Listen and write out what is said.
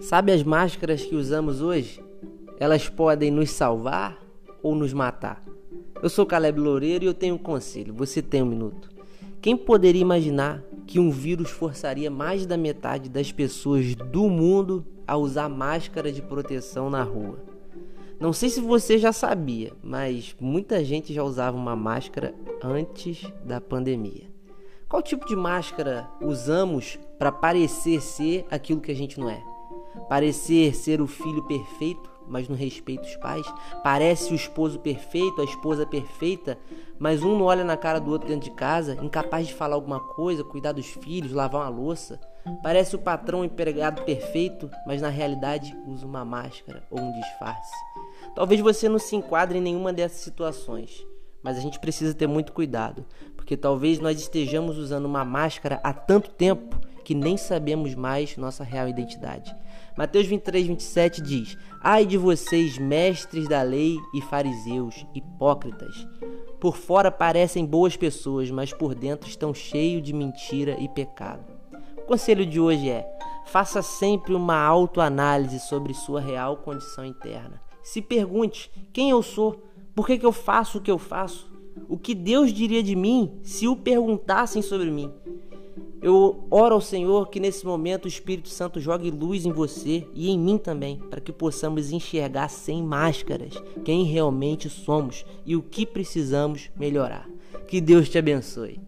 Sabe as máscaras que usamos hoje? Elas podem nos salvar ou nos matar. Eu sou Caleb Loureiro e eu tenho um conselho. Você tem um minuto. Quem poderia imaginar que um vírus forçaria mais da metade das pessoas do mundo a usar máscara de proteção na rua? Não sei se você já sabia, mas muita gente já usava uma máscara antes da pandemia. Qual tipo de máscara usamos para parecer ser aquilo que a gente não é? Parecer ser o filho perfeito, mas não respeita os pais? Parece o esposo perfeito, a esposa perfeita, mas um não olha na cara do outro dentro de casa, incapaz de falar alguma coisa, cuidar dos filhos, lavar uma louça? Parece o patrão empregado perfeito, mas na realidade usa uma máscara ou um disfarce. Talvez você não se enquadre em nenhuma dessas situações, mas a gente precisa ter muito cuidado, porque talvez nós estejamos usando uma máscara há tanto tempo que nem sabemos mais nossa real identidade. Mateus 23, 27 diz: Ai de vocês, mestres da lei e fariseus, hipócritas! Por fora parecem boas pessoas, mas por dentro estão cheios de mentira e pecado. O conselho de hoje é: faça sempre uma autoanálise sobre sua real condição interna. Se pergunte: quem eu sou? Por que, que eu faço o que eu faço? O que Deus diria de mim se o perguntassem sobre mim? Eu oro ao Senhor que nesse momento o Espírito Santo jogue luz em você e em mim também, para que possamos enxergar sem máscaras quem realmente somos e o que precisamos melhorar. Que Deus te abençoe.